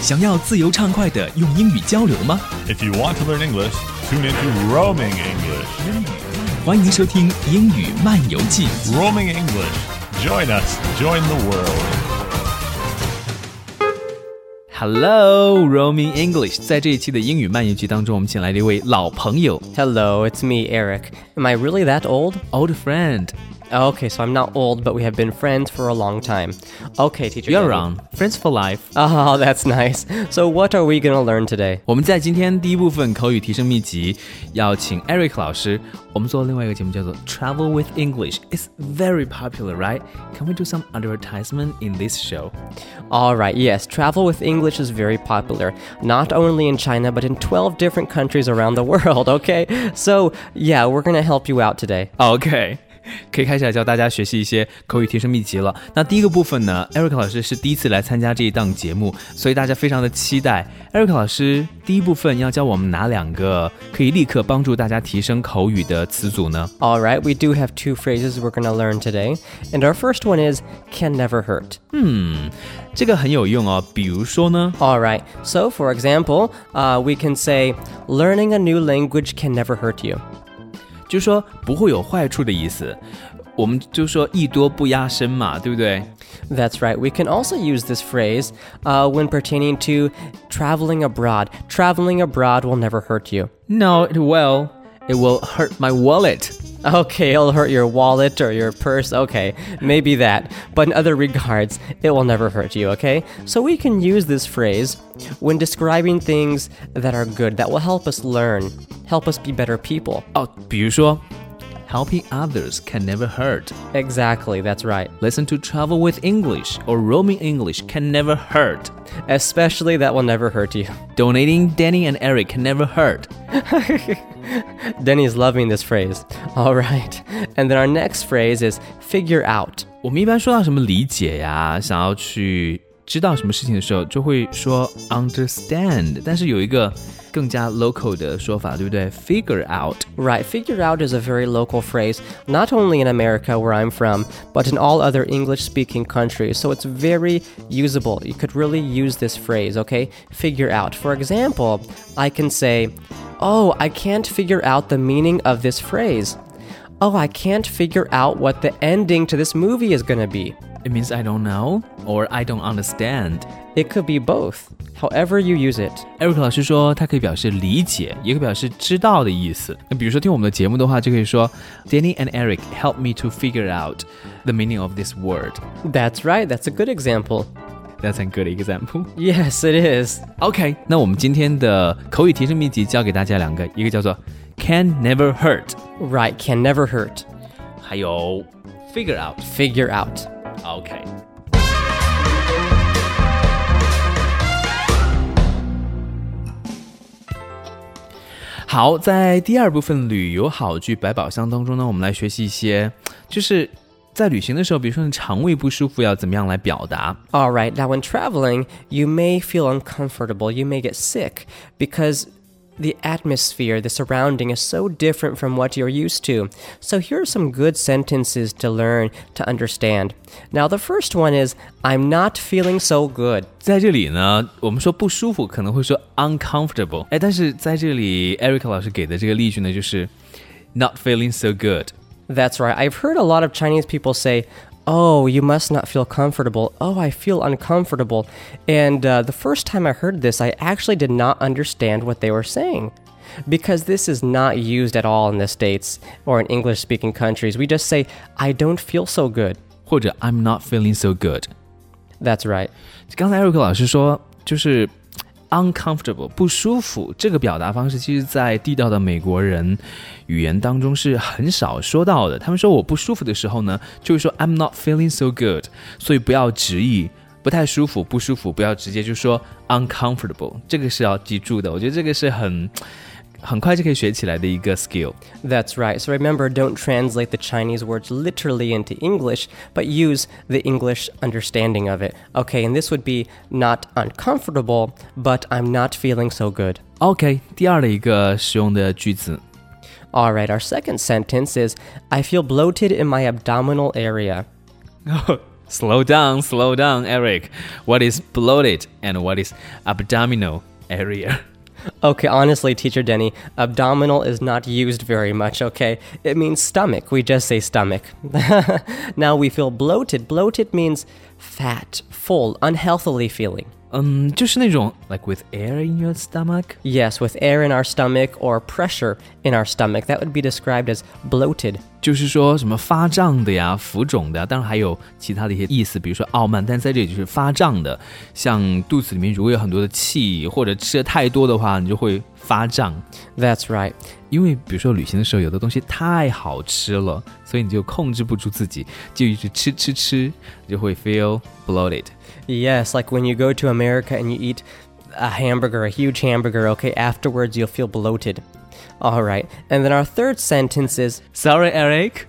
想要自由畅快的用英语交流吗 If you want to learn English, tune into Roaming English. 欢迎收听《英语漫游记》。 Roaming English. Join us. Join the world. Hello, roaming English。在这一期的英语漫游记当中，我们请来了一位老朋友 Hello, it's me, Eric. Am I really that old? ，old friend。 Okay, so I'm not old, but we have been friends for a long time. Okay, teacher. You're Danny. wrong. Friends for life。 Oh, that's nice. So, what are we gonna learn today? 我们在今天第一部分口语提升秘籍，要请 Eric 老师。我们做另外一个节目叫做 Travel with English。It's very popular, right? Can we do some advertisement in this show? All right, yes, travel with English is very popular, not only in China, but in 12 different countries around the world, okay? So, yeah, we're gonna help you out today. OK， 可以开始来教大家学习一些口语提升秘籍了。那第一个部分呢，Eric 老师是第一次来参加这一档节目，所以大家非常的期待。Eric 老师第一部分要教我们哪两个可以立刻帮助大家提升口语的词组呢？ All right, we do have two phrases we're gonna learn today. And our first one is can never hurt. 这个很有用哦。比如说呢 All right. So, for example, uh, we can say, learning a new language can never hurt you. 就是说不会有坏处的意思。我们就说艺多不压身嘛，对不对？ That's right. We can also use this phrase uh, when pertaining to traveling abroad. Traveling abroad will never hurt you. No, it will. It will hurt my wallet. Okay, it'll hurt your wallet or your purse. Okay, maybe that. But in other regards, it will never hurt you, okay? So we can use this phrase when describing things that are good, that will help us learn, help us be better people. 哦，比如说，Helping others can never hurt. Exactly, that's right. Listen to Travel with English or Roaming English can never hurt. Especially that will never hurt you. Donating Danny and Eric can never hurt. Denny's loving this phrase. All right. And then our next phrase is figure out. 我们一般说到什么理解呀，想要去知道什么事情的时候，就会说 understand。但是有一个更加 local 的说法，对不对？Figure out。 Right, figure out is a very local phrase, not only in America where I'm from, but in all other English speaking countries. So it's very usable. You could really use this phrase, okay? Figure out. For example, I can say, Oh, I can't figure out the meaning of this phrase. Oh, I can't figure out what the ending to this movie is gonna be. It means I don't know or I don't understand. It could be both, however you use it. Eric 老师说，它可以表示理解，也可以表示知道的意思。那比如说听我们的节目的话，就可以说，Danny and Eric help me to figure out the meaning of this word. That's right, that's a good example. That's a good example. Yes, it is. OK，那我们今天的口语提升秘籍教给大家两个，一个叫做 can never hurt， Right, can never hurt. 还有 figure out。 Figure out. OK。 好，在第二部分旅游好句百宝箱当中呢，我们来学习一些，就是在旅行的时候，比如说你肠胃不舒服要怎么样来表达。 All right, now when traveling, you may feel uncomfortable, you may get sick because the atmosphere, the surrounding is so different from what you're used to. So here are some good sentences to learn to understand. Now, the first one is I'm not feeling so good. 在这里呢，我们说不舒服可能会说 uncomfortable，哎，但是在这里，Eric 老师给的这个例句呢，就是 not feeling so good。 That's right. I've heard a lot of Chinese people say, Oh, you must not feel comfortable. Oh, I feel uncomfortable. And uh, the first time I heard this, I actually did not understand what they were saying. Because this is not used at all in the States or in English speaking countries. We just say, I don't feel so good. 或者 I'm not feeling so good。 That's right. 刚才艾瑞克老师说，就是 Uncomfortable 不舒服这个表达方式，其实在地道的美国人语言当中是很少说到的。他们说我不舒服的时候呢，就会说 I'm not feeling so good，所以不要直译。不太舒服，不舒服，不要直接就说 uncomfortable，这个是要记住的。我觉得这个是很很快就可以学起来的一个 skill。 That's right. So remember, don't translate the Chinese words literally into English, but use the English understanding of it. Okay, and this would be not uncomfortable, but I'm not feeling so good. OK，第二的一个使用的句子 All right, our second sentence is I feel bloated in my abdominal area. Slow down, slow down, Eric. What is bloated and what is abdominal area? Okay, honestly, teacher Denny, abdominal is not used very much, okay? It means stomach. We just say stomach. now we feel bloated. Bloated means fat, full, unhealthily feeling. 嗯，就是那种 like with air in your stomach. Yes, with air in our stomach or pressure in our stomach, that would be described as bloated. 就是说什么发胀的呀、浮肿的呀，当然还有其他的一些意思，比如说傲慢，但在这里就是发胀的，像肚子里面如果有很多的气，或者吃的太多的话，你就会 发胀。 That's right. 因为比如说旅行的时候，有的东西太好吃了，所以你就控制不住自己，就一直吃吃吃，就会 feel bloated。 Yes, like when you go to America and you eat a hamburger, a huge hamburger, okay, afterwards you'll feel bloated. All right. And then our third sentence is Sorry, Eric。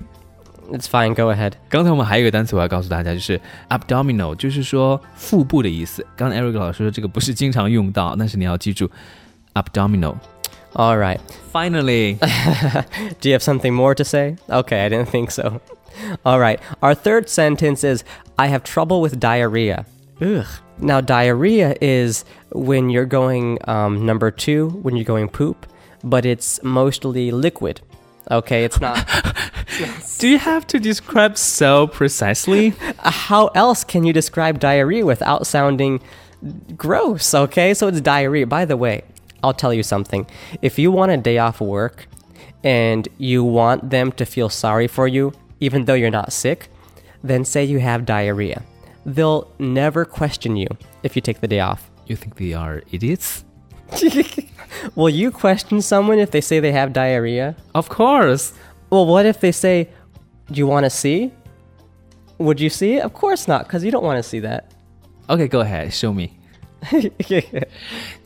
it's fine, go ahead. 刚才我们还有一个单词我要告诉大家，就是 abdominal，就是说腹部的意思。刚才 Eric 老师说这个不是经常用到，但是你要记住 abdominal。All right. Finally，Do you have something more to say? Okay, I didn't think so. All right. Our third sentence is I have trouble with diarrhea. Ugh. Now, diarrhea is when you're going, um, number two, when you're going poop, but it's mostly liquid. Okay, it's not. do you have to describe so precisely? How else can you describe diarrhea without sounding gross? Okay, so it's diarrhea. By the way, I'll tell you something. If you want a day off work and you want them to feel sorry for you, even though you're not sick, then say you have diarrhea. They'll never question you if you take the day off. You think they are idiots? Will you question someone if they say they have diarrhea? Of course. Well, what if they say, Do you want to see? Would you see it? Of course not, because you don't want to see that. Okay, go ahead, show me.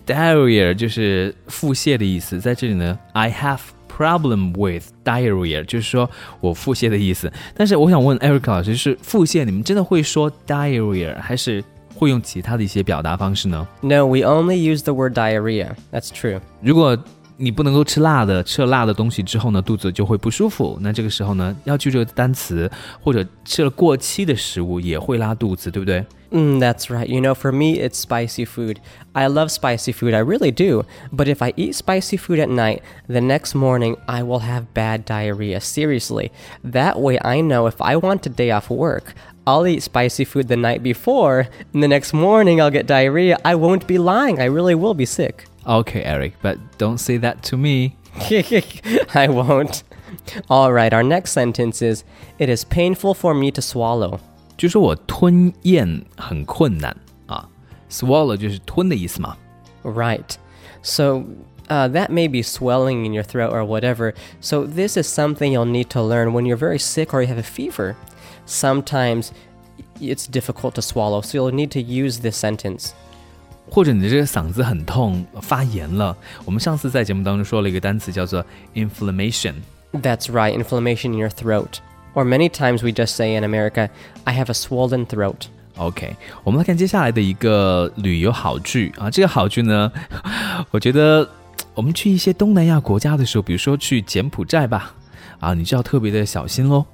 Diarrhea 就是腹泻的意思，在这里呢，I have problem with diarrhea，就是说我腹泻的意思。但是我想问 Eric 老师，就是腹泻，你们真的会说 diarrhea，还是会用其他的一些表达方式呢？No, we only use the word diarrhea. That's true. 如果你不能够吃辣的，吃了辣的东西之后呢，肚子就会不舒服。那这个时候呢，要记住这个单词，或者吃了过期的食物也会拉肚子，对不对？ Mm, that's right. You know, for me, it's spicy food. I love spicy food, I really do. But if I eat spicy food at night, the next morning I will have bad diarrhea. Seriously. That way I know if I want a day off work, I'll eat spicy food the night before, and the next morning I'll get diarrhea. I won't be lying. I really will be sick. Okay, Eric, but don't say that to me. I won't. All right, our next sentence is It is painful for me to swallow. 就说我吞咽很困难啊，swallow 就是吞的意思嘛。 Right. So uh, that may be swelling in your throat or whatever. So this is something you'll need to learn when you're very sick or you have a fever. Sometimes it's difficult to swallow, so you'll need to use this sentence. 或者你的这个嗓子很痛，发炎了。我们上次在节目当中说了一个单词叫做 inflammation。That's right, inflammation in your throat. Or many times we just say in America, I have a swollen throat. OK，我们来看接下来的一个旅游好剧啊，这个好剧呢，我觉得我们去一些东南亚国家的时候，比如说去柬埔寨吧，啊，你就要特别的小心喽。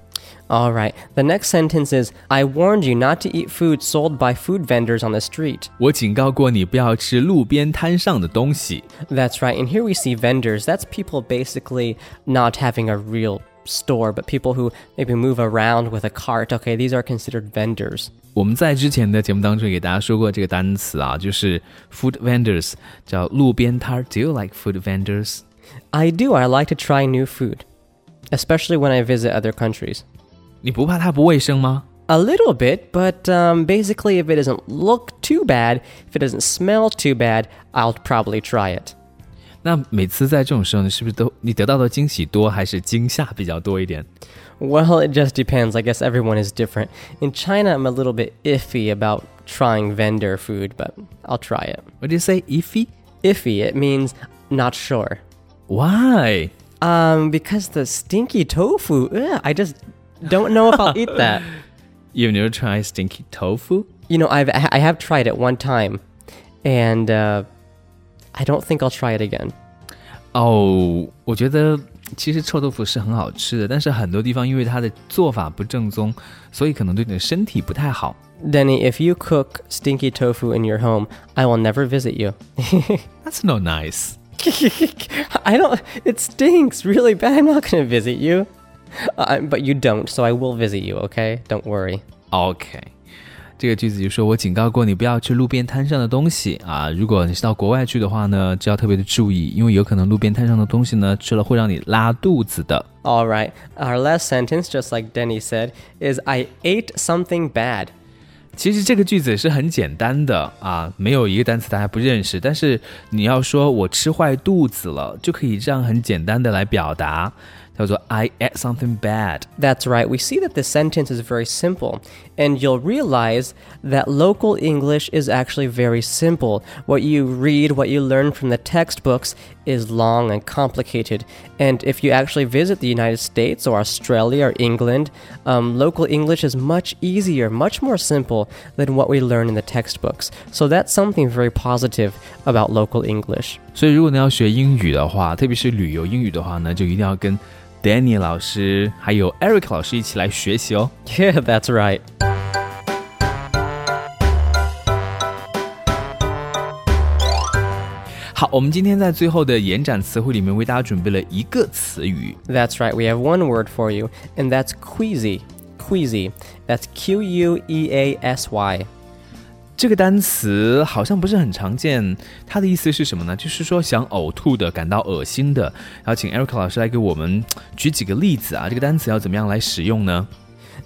All right, the next sentence is I warned you not to eat food sold by food vendors on the street. 我警告过你不要吃路边摊上的东西。 That's right. And here we see vendors. That's people basically not having a real store, but people who maybe move around with a cart. Okay, these are considered vendors. 我们在之前的节目当中也给大家说过这个单词啊，就是 food vendors，叫路边摊儿。Do you like food vendors？ I do. I like to try new food, especially when I visit other countries. 你不怕它不卫生吗？ A little bit, but um, basically, if it doesn't look too bad, if it doesn't smell too bad, I'll probably try it. 那每次在这种时候呢，是不是都你得到的惊喜多，还是惊吓比较多一点？ Well, it just depends. I guess everyone is different. In China, I'm a little bit iffy about trying vendor food, but I'll try it. What do you say, iffy? Iffy, it means not sure. Why? Um, because the stinky tofu, ugh, I just don't know if I'll eat that. You've never tried stinky tofu? You know, I've I have tried it one time, and uh, I don't think I'll try it again. 哦，我觉得 其实臭豆腐是很好吃的，但是很多地方因为它的做法不正宗，所以可能对你的身体不太好。 Denny, if you cook stinky tofu in your home, I will never visit you. That's not nice. I don't. It stinks really bad. I'm not going to visit you. Uh, but you don't, so I will visit you, okay? Don't worry. OK，这个句子就说我警告过你不要吃路边摊上的东西啊！如果你是到国外去的话呢，就要特别的注意，因为有可能路边摊上的东西呢，吃了会让你拉肚子的。 All right. Our last sentence, just like Denny said, is I ate something bad. 其实这个句子是很简单的啊，没有一个单词大家不认识，但是你要说我吃坏肚子了，就可以这样很简单的来表达，叫做 I ate something bad。That's right. We see that the sentence is very simple, and you'll realize that local English is actually very simple. What you read, what you learn from the textbooks is long and complicated. And if you actually visit the United States or Australia or England, um, local English is much easier, much more simple than what we learn in the textbooks. So that's something very positive about local English. 所以如果你要学英语的话，特别是旅游英语的话呢，就一定要跟 Danny 老师还有 Eric 老师一起来学习哦。 Yeah, that's right. 好，我们今天在最后的延展词汇里面为大家准备了一个词语， That's right. We have one word for you, and that's queasy. Queasy. That's Q U E A S Y. 这个单词好像不是很常见，它的意思是什么呢？就是说想呕吐的、感到恶心的。然后请 Eric 老师来给我们举几个例子啊，这个单词要怎么样来使用呢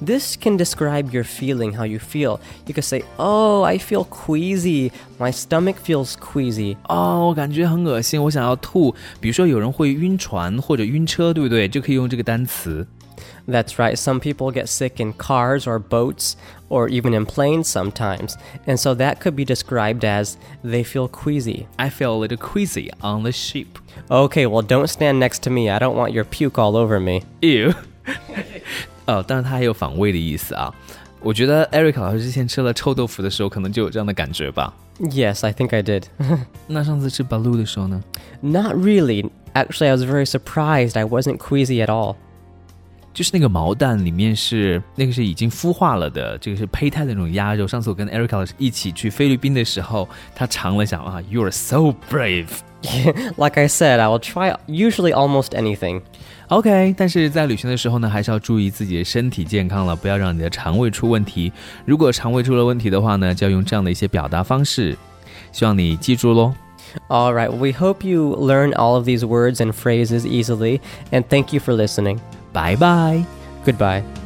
？This can describe your feeling, how you feel. You could say, Oh, I feel queasy. My stomach feels queasy. 哦，我感觉很恶心，我想要吐。比如说有人会晕船或者晕车，对不对？就可以用这个单词。That's right. Some people get sick in cars or boats or even in planes sometimes. And so that could be described as they feel queasy. I feel a little queasy on the ship. Okay, well, don't stand next to me. I don't want your puke all over me. Ew 哦，当然它还有反胃的意思啊。我觉得 Eric 老师之前吃了臭豆腐的时候，可能就有这样的感觉吧。 Yes, I think I did. 那上次吃 Baloo 的时候呢？ Not really. Actually, I was very surprised I wasn't queasy at all. 就是那个毛蛋里面是那个是已经孵化了的，这个是胚胎的那种鸭肉。上次我跟 Eric 老师一起去菲律宾的时候，他尝了一下啊，You are so brave。 like I said, I will try usually almost anything. OK，但是在旅行的时候呢，还是要注意自己的身体健康了，不要让你的肠胃出问题。如果肠胃出了问题的话呢，就要用这样的一些表达方式。希望你记住喽。 All right, we hope you learn all of these words and phrases easily, and thank you for listening. 拜拜。Goodbye.